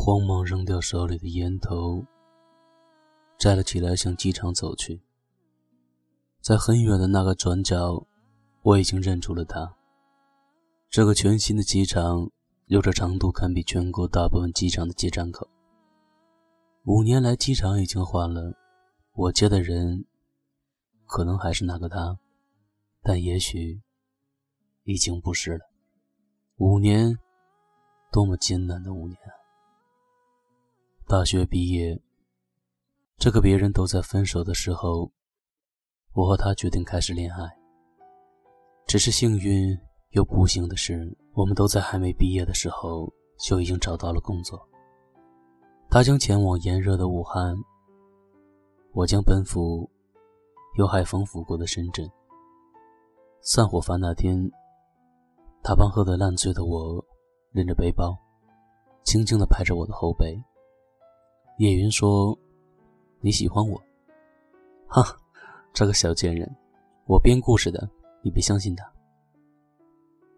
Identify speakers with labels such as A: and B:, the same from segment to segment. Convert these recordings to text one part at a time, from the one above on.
A: 慌忙扔掉手里的烟头，摘了起来，向机场走去。在很远的那个转角，我已经认出了他。这个全新的机场有着长度堪比全国大部分机场的接站口。五年来，机场已经换了，我接的人可能还是那个他，但也许已经不是了。五年，多么艰难的五年啊！大学毕业，这个别人都在分手的时候。我和他决定开始恋爱。只是幸运又不幸的是，我们都在还没毕业的时候就已经找到了工作。他将前往炎热的武汉，我将奔赴有海风拂过的深圳。散伙饭那天，他帮喝得烂醉的我拎着背包，轻轻地拍着我的后背。叶云说：“你喜欢我？”哈。这个小贱人，我编故事的，你别相信他。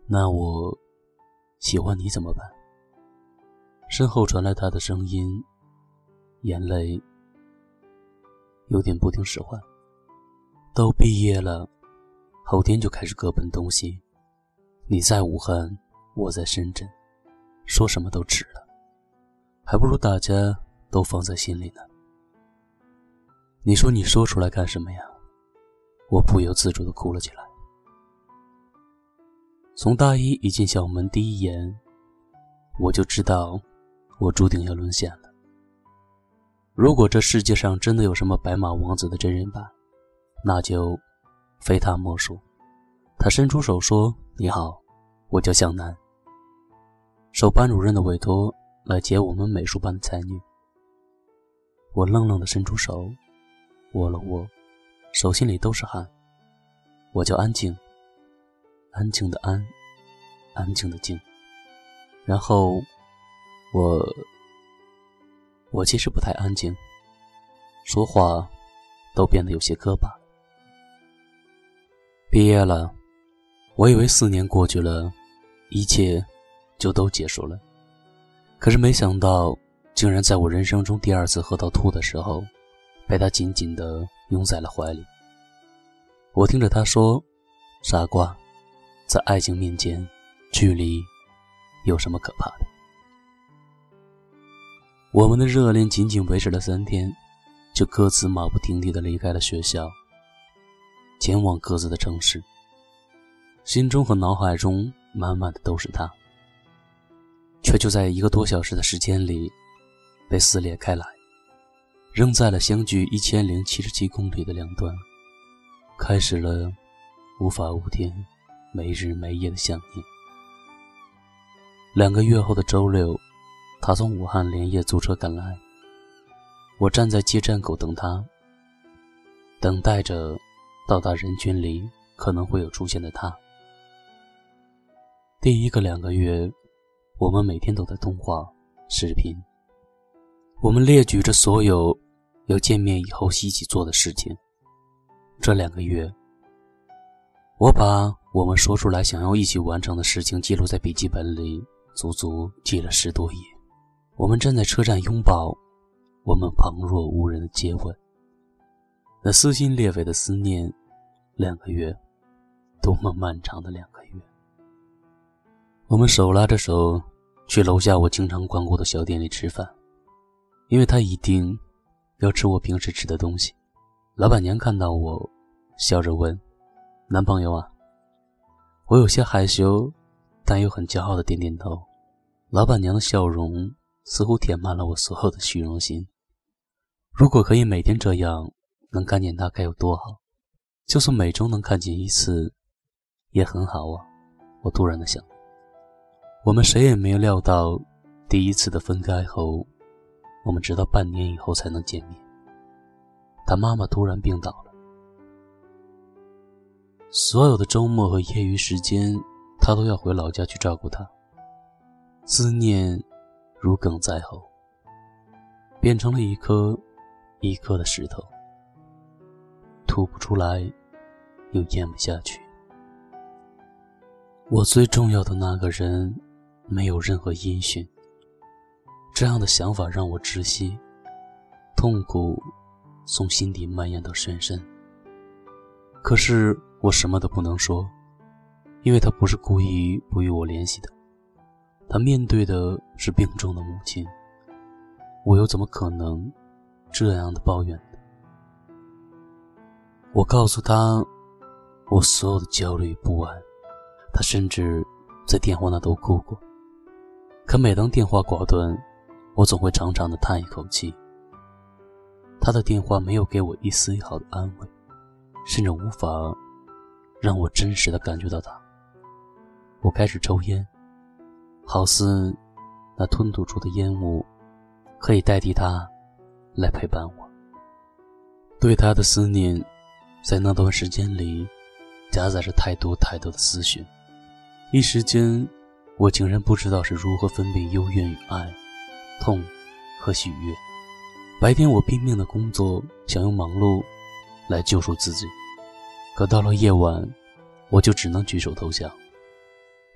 A: 那我喜欢你怎么办？身后传来他的声音，眼泪有点不听使唤。都毕业了，后天就开始各奔东西。你在武汉，我在深圳，说什么都迟了，还不如大家都放在心里呢。你说你说出来干什么呀？我不由自主地哭了起来。从大一一进校门第一眼，我就知道我注定要沦陷了。如果这世界上真的有什么白马王子的真人版，那就非他莫属。他伸出手说：“你好，我叫向南，受班主任的委托来接我们美术班的才女。”我愣愣地伸出手，握了握。手心里都是汗。我叫安静，安静的安，安静的静。然后，我，我其实不太安静，说话都变得有些磕巴。毕业了，我以为四年过去了，一切就都结束了。可是没想到，竟然在我人生中第二次喝到吐的时候，被他紧紧的。拥在了怀里，我听着他说：“傻瓜，在爱情面前，距离有什么可怕的？”我们的热恋仅仅维持了三天，就各自马不停蹄地离开了学校，前往各自的城市。心中和脑海中满满的都是他，却就在一个多小时的时间里被撕裂开来。扔在了相距一千零七十七公里的两端，开始了无法无天、没日没夜的想念。两个月后的周六，他从武汉连夜租车赶来，我站在接站口等他，等待着到达人群里可能会有出现的他。第一个两个月，我们每天都在通话、视频。我们列举着所有要见面以后一起做的事情。这两个月，我把我们说出来想要一起完成的事情记录在笔记本里，足足记了十多页。我们站在车站拥抱，我们旁若无人的接吻。那撕心裂肺的思念，两个月，多么漫长的两个月。我们手拉着手去楼下我经常光顾的小店里吃饭。因为他一定要吃我平时吃的东西。老板娘看到我，笑着问：“男朋友啊？”我有些害羞，但又很骄傲的点点头。老板娘的笑容似乎填满了我所有的虚荣心。如果可以每天这样能看见他，该有多好！就算每周能看见一次，也很好啊。我突然的想。我们谁也没有料到，第一次的分开后。我们直到半年以后才能见面。他妈妈突然病倒了，所有的周末和业余时间，他都要回老家去照顾她。思念如鲠在喉，变成了一颗一颗的石头，吐不出来，又咽不下去。我最重要的那个人，没有任何音讯。这样的想法让我窒息，痛苦从心底蔓延到全身。可是我什么都不能说，因为他不是故意不与我联系的，他面对的是病重的母亲，我又怎么可能这样的抱怨呢？我告诉他我所有的焦虑不安，他甚至在电话那头哭过。可每当电话挂断，我总会长长的叹一口气。他的电话没有给我一丝一毫的安慰，甚至无法让我真实的感觉到他。我开始抽烟，好似那吞吐出的烟雾可以代替他来陪伴我。对他的思念，在那段时间里夹杂着太多太多的思绪，一时间我竟然不知道是如何分辨幽怨与爱。痛和喜悦。白天我拼命的工作，想用忙碌来救赎自己，可到了夜晚，我就只能举手投降。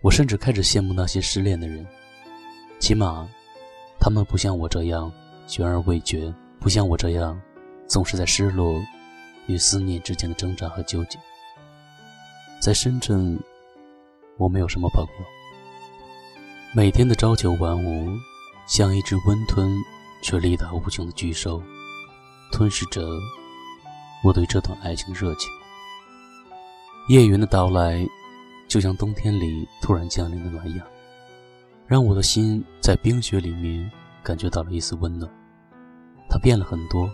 A: 我甚至开始羡慕那些失恋的人，起码他们不像我这样悬而未决，不像我这样总是在失落与思念之间的挣扎和纠结。在深圳，我没有什么朋友，每天的朝九晚五。像一只温吞却力大无穷的巨兽，吞噬着我对这段爱情的热情。叶云的到来，就像冬天里突然降临的暖阳，让我的心在冰雪里面感觉到了一丝温暖。他变了很多，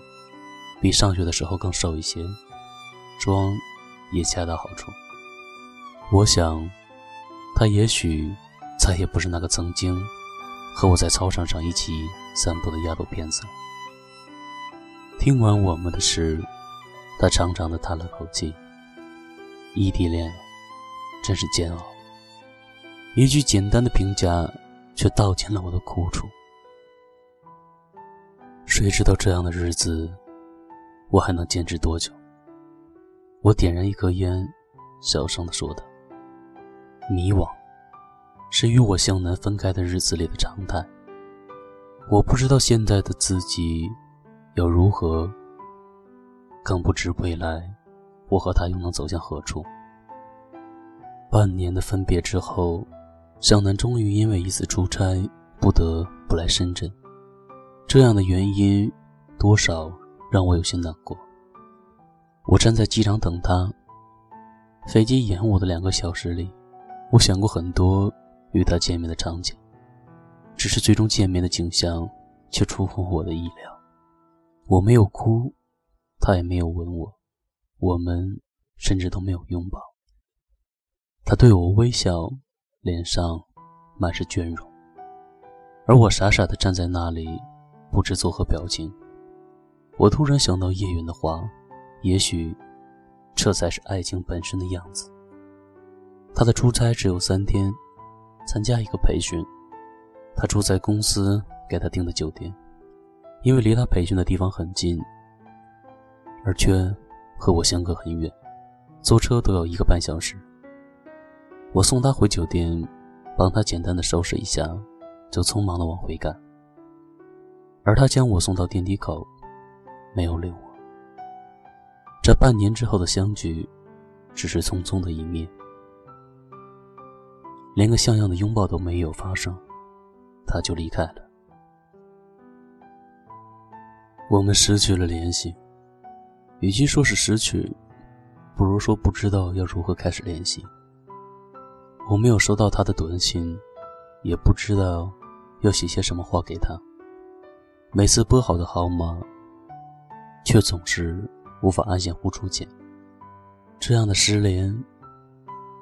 A: 比上学的时候更瘦一些，妆也恰到好处。我想，他也许再也不是那个曾经。和我在操场上一起散步的丫头片子。听完我们的事，他长长的叹了口气。异地恋，真是煎熬。一句简单的评价，却道尽了我的苦楚。谁知道这样的日子，我还能坚持多久？我点燃一颗烟，小声的说道：“迷惘。”是与我向南分开的日子里的常态。我不知道现在的自己要如何，更不知未来我和他又能走向何处。半年的分别之后，向南终于因为一次出差不得不来深圳。这样的原因多少让我有些难过。我站在机场等他，飞机延误的两个小时里，我想过很多。与他见面的场景，只是最终见面的景象却出乎我的意料。我没有哭，他也没有吻我，我们甚至都没有拥抱。他对我微笑，脸上满是倦容，而我傻傻地站在那里，不知作何表情。我突然想到叶云的话，也许这才是爱情本身的样子。他的出差只有三天。参加一个培训，他住在公司给他订的酒店，因为离他培训的地方很近，而却和我相隔很远，坐车都要一个半小时。我送他回酒店，帮他简单的收拾一下，就匆忙的往回赶。而他将我送到电梯口，没有理我。这半年之后的相聚，只是匆匆的一面。连个像样的拥抱都没有发生，他就离开了。我们失去了联系，与其说是失去，不如说不知道要如何开始联系。我没有收到他的短信，也不知道要写些什么话给他。每次拨好的号码，却总是无法按下呼出键。这样的失联，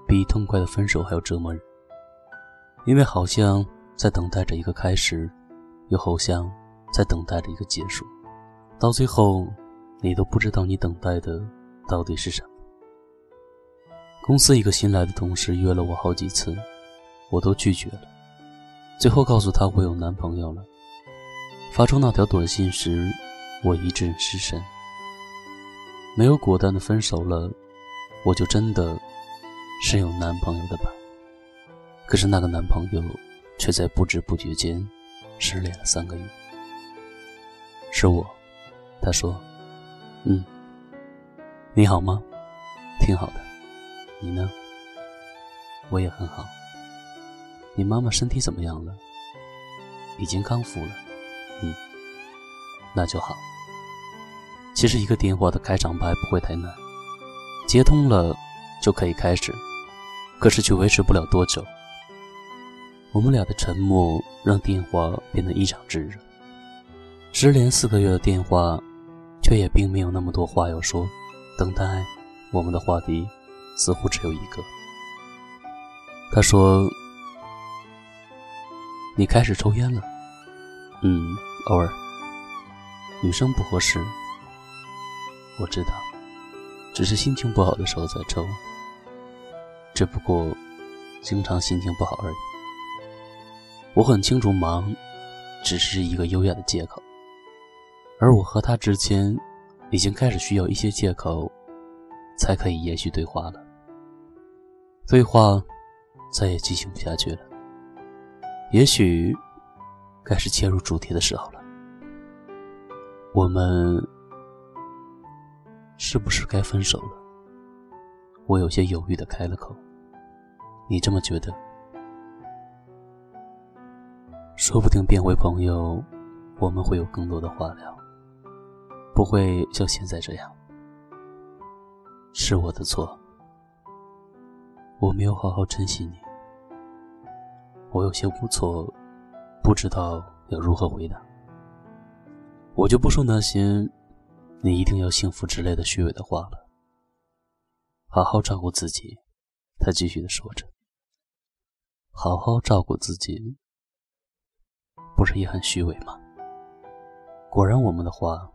A: 比痛快的分手还要折磨人。因为好像在等待着一个开始，又好像在等待着一个结束，到最后，你都不知道你等待的到底是什么。公司一个新来的同事约了我好几次，我都拒绝了，最后告诉他我有男朋友了。发出那条短信时，我一阵失神。没有果断的分手了，我就真的是有男朋友的吧？可是那个男朋友，却在不知不觉间失恋了三个月。是我，他说：“嗯，你好吗？挺好的，你呢？我也很好。你妈妈身体怎么样了？已经康复了。嗯，那就好。其实一个电话的开场白不会太难，接通了就可以开始，可是却维持不了多久。我们俩的沉默让电话变得异常炙热。”失联四个月的电话，却也并没有那么多话要说。等待我们的话题，似乎只有一个。他说：“你开始抽烟了。”“嗯，偶尔。”“女生不合适。”“我知道，只是心情不好的时候再抽。只不过，经常心情不好而已。我很清楚，忙只是一个优雅的借口。”而我和他之间，已经开始需要一些借口，才可以延续对话了。对话再也进行不下去了。也许，该是切入主题的时候了。我们是不是该分手了？我有些犹豫的开了口。你这么觉得？说不定变回朋友，我们会有更多的话聊。不会像现在这样，是我的错。我没有好好珍惜你，我有些无措，不知道要如何回答。我就不说那些“你一定要幸福”之类的虚伪的话了。好好照顾自己，他继续的说着。好好照顾自己，不是也很虚伪吗？果然，我们的话。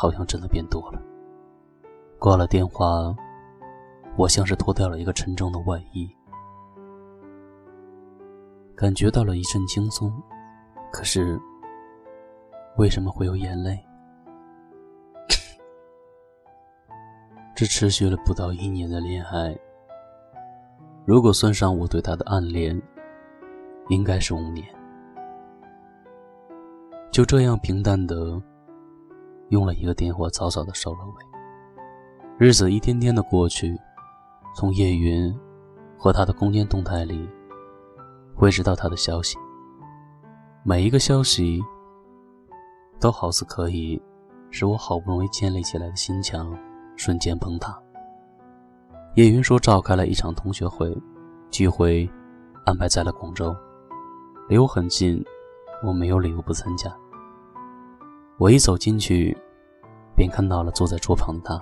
A: 好像真的变多了。挂了电话，我像是脱掉了一个沉重的外衣，感觉到了一阵轻松。可是，为什么会有眼泪？这持续了不到一年的恋爱，如果算上我对他的暗恋，应该是五年。就这样平淡的。用了一个电话，早早的收了尾。日子一天天的过去，从叶云和他的空间动态里，会知道他的消息。每一个消息，都好似可以使我好不容易建立起来的心墙瞬间崩塌。叶云说召开了一场同学会，聚会安排在了广州，离我很近，我没有理由不参加。我一走进去，便看到了坐在桌旁的他。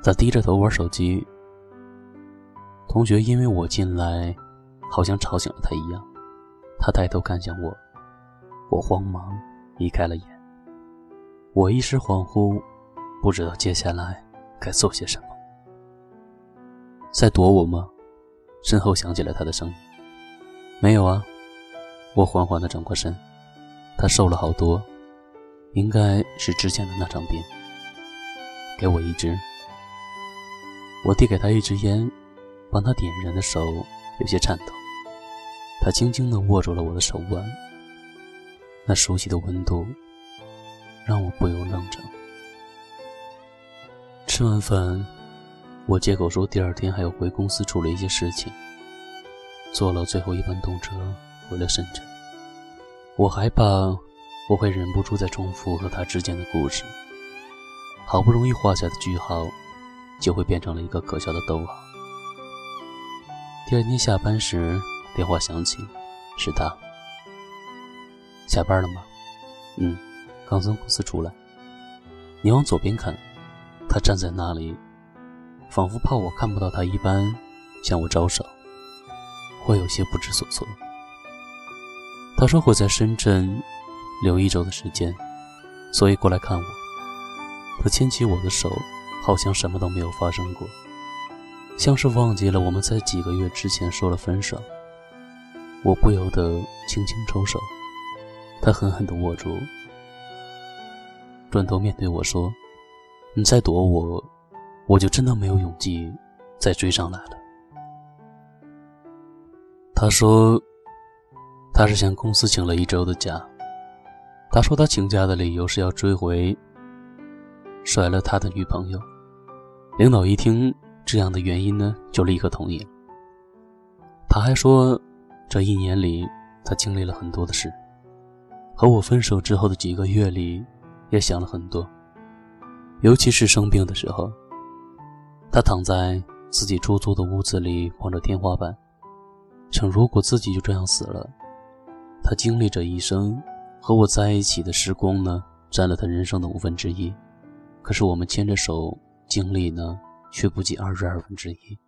A: 他低着头玩手机。同学因为我进来，好像吵醒了他一样。他抬头看向我，我慌忙移开了眼。我一时恍惚，不知道接下来该做些什么。在躲我吗？身后响起了他的声音。没有啊。我缓缓地转过身。他瘦了好多。应该是之前的那张病。给我一支。我递给他一支烟，帮他点燃的手有些颤抖。他轻轻地握住了我的手腕，那熟悉的温度让我不由愣怔。吃完饭，我借口说第二天还要回公司处理一些事情，坐了最后一班动车回了深圳。我害怕。我会忍不住再重复和他之间的故事，好不容易画下的句号，就会变成了一个可笑的逗号。第二天下班时，电话响起，是他。下班了吗？嗯，刚从公司出来。你往左边看，他站在那里，仿佛怕我看不到他一般，向我招手。我有些不知所措。他说会在深圳。留一周的时间，所以过来看我。他牵起我的手，好像什么都没有发生过，像是忘记了我们在几个月之前说了分手。我不由得轻轻抽手，他狠狠地握住，转头面对我说：“你再躲我，我就真的没有勇气再追上来了。”他说：“他是向公司请了一周的假。他说他请假的理由是要追回甩了他的女朋友。领导一听这样的原因呢，就立刻同意了。他还说，这一年里他经历了很多的事，和我分手之后的几个月里，也想了很多。尤其是生病的时候，他躺在自己出租的屋子里，望着天花板，想如果自己就这样死了，他经历这一生和我在一起的时光呢，占了他人生的五分之一。可是我们牵着手经历呢，却不及二十二分之一。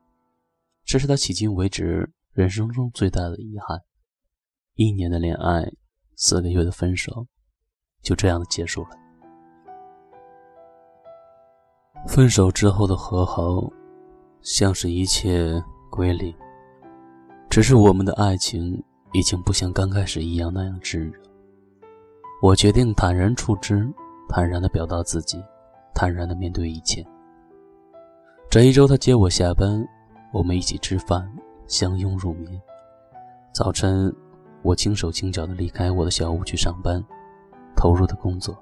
A: 这是他迄今为止人生中最大的遗憾。一年的恋爱，四个月的分手，就这样的结束了。分手之后的和好，像是一切归零。只是我们的爱情已经不像刚开始一样那样炙热。我决定坦然处之，坦然的表达自己，坦然的面对一切。这一周，他接我下班，我们一起吃饭，相拥入眠。早晨，我轻手轻脚的离开我的小屋去上班，投入的工作。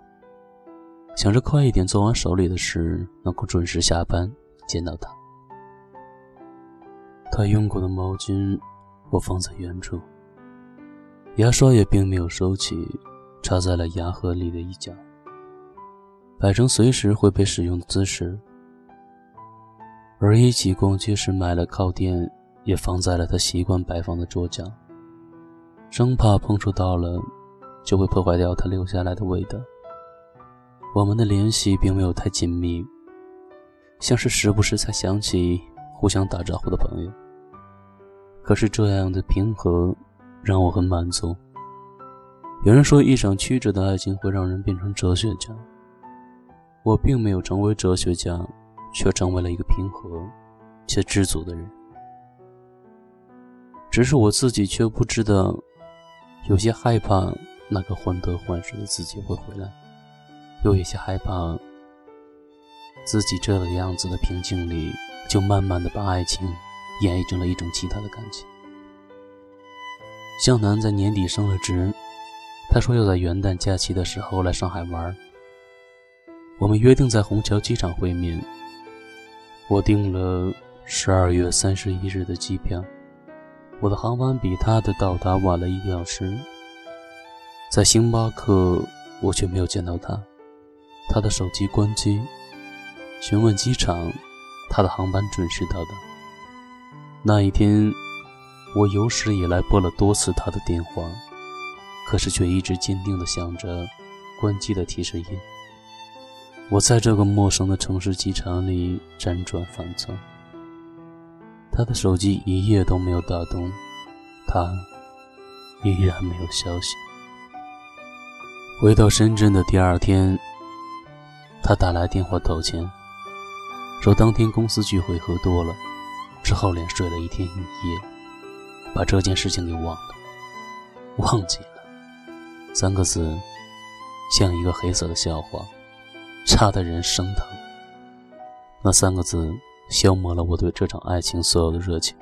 A: 想着快一点做完手里的事，能够准时下班见到他。他用过的毛巾，我放在原处。牙刷也并没有收起，插在了牙盒里的一角，摆成随时会被使用的姿势。而一起逛街时买了靠垫，也放在了他习惯摆放的桌角，生怕碰触到了，就会破坏掉他留下来的味道。我们的联系并没有太紧密，像是时不时才想起互相打招呼的朋友。可是这样的平和让我很满足。有人说，一场曲折的爱情会让人变成哲学家。我并没有成为哲学家，却成为了一个平和且知足的人。只是我自己却不知道，有些害怕那个患得患失的自己会回来。又有些害怕，自己这个样子的平静里，就慢慢的把爱情演绎成了一种其他的感情。向南在年底升了职，他说要在元旦假期的时候来上海玩。我们约定在虹桥机场会面。我订了十二月三十一日的机票，我的航班比他的到达晚了一个小时。在星巴克，我却没有见到他。他的手机关机，询问机场，他的航班准时到达。那一天，我有史以来拨了多次他的电话，可是却一直坚定地想着关机的提示音。我在这个陌生的城市机场里辗转反侧，他的手机一夜都没有打动，他依然没有消息。回到深圳的第二天。他打来电话道歉，说当天公司聚会喝多了，之后连睡了一天一夜，把这件事情给忘了。忘记了三个字，像一个黑色的笑话，差的人生疼。那三个字消磨了我对这场爱情所有的热情。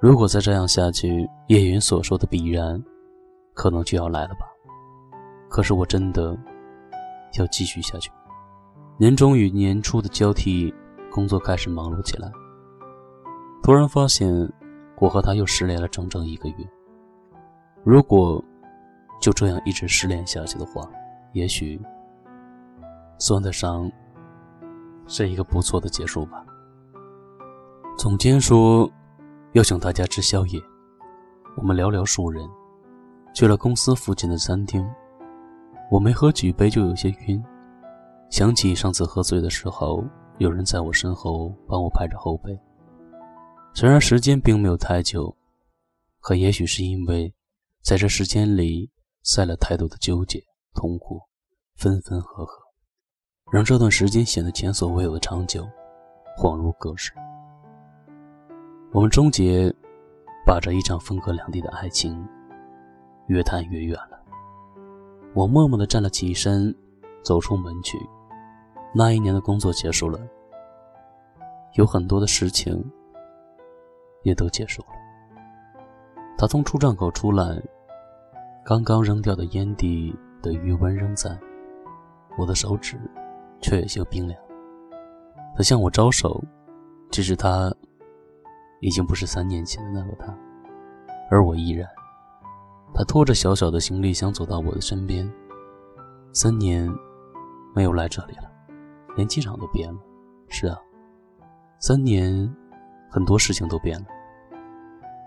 A: 如果再这样下去，叶云所说的必然，可能就要来了吧。可是我真的。要继续下去。年终与年初的交替，工作开始忙碌起来。突然发现，我和他又失联了整整一个月。如果就这样一直失联下去的话，也许算得上是一个不错的结束吧。总监说要请大家吃宵夜，我们寥寥数人去了公司附近的餐厅。我没喝几杯就有些晕，想起上次喝醉的时候，有人在我身后帮我拍着后背。虽然时间并没有太久，可也许是因为在这时间里塞了太多的纠结、痛苦、分分合合，让这段时间显得前所未有的长久，恍如隔世。我们终结，把这一场分隔两地的爱情越谈越远了。我默默地站了起身，走出门去。那一年的工作结束了，有很多的事情也都结束了。他从出站口出来，刚刚扔掉的烟蒂的余温仍在，我的手指却有些冰凉。他向我招手，只是他已经不是三年前的那个他，而我依然。他拖着小小的行李箱走到我的身边。三年没有来这里了，连机场都变了。是啊，三年，很多事情都变了。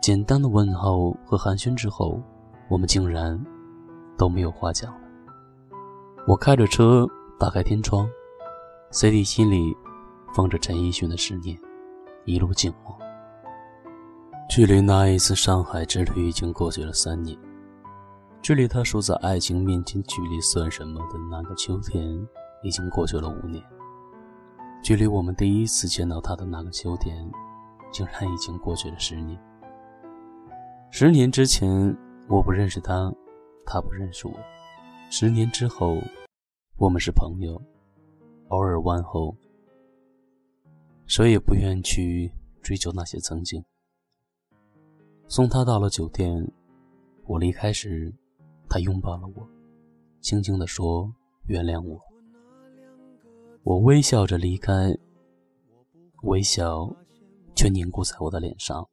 A: 简单的问候和寒暄之后，我们竟然都没有话讲了。我开着车，打开天窗，CD 机里放着陈奕迅的《十年》，一路静默。距离那一次上海之旅已经过去了三年。距离他说在爱情面前距离算什么的那个秋天，已经过去了五年。距离我们第一次见到他的那个秋天，竟然已经过去了十年。十年之前，我不认识他，他不认识我。十年之后，我们是朋友，偶尔问候。谁也不愿去追究那些曾经。送他到了酒店，我离开时。他拥抱了我，轻轻地说：“原谅我。”我微笑着离开，微笑却凝固在我的脸上。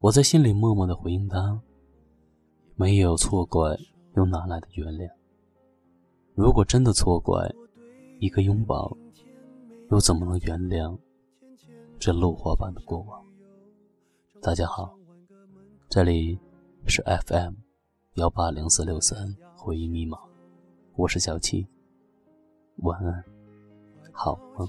A: 我在心里默默地回应他：“没有错怪，又哪来的原谅？如果真的错怪，一个拥抱，又怎么能原谅这落花般的过往？”大家好，这里是 FM。幺八零四六三回忆密码，我是小七，晚安，好梦。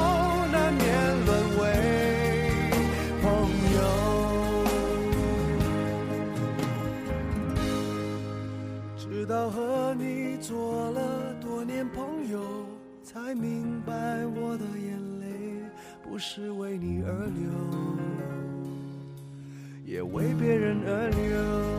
B: 为别人而流。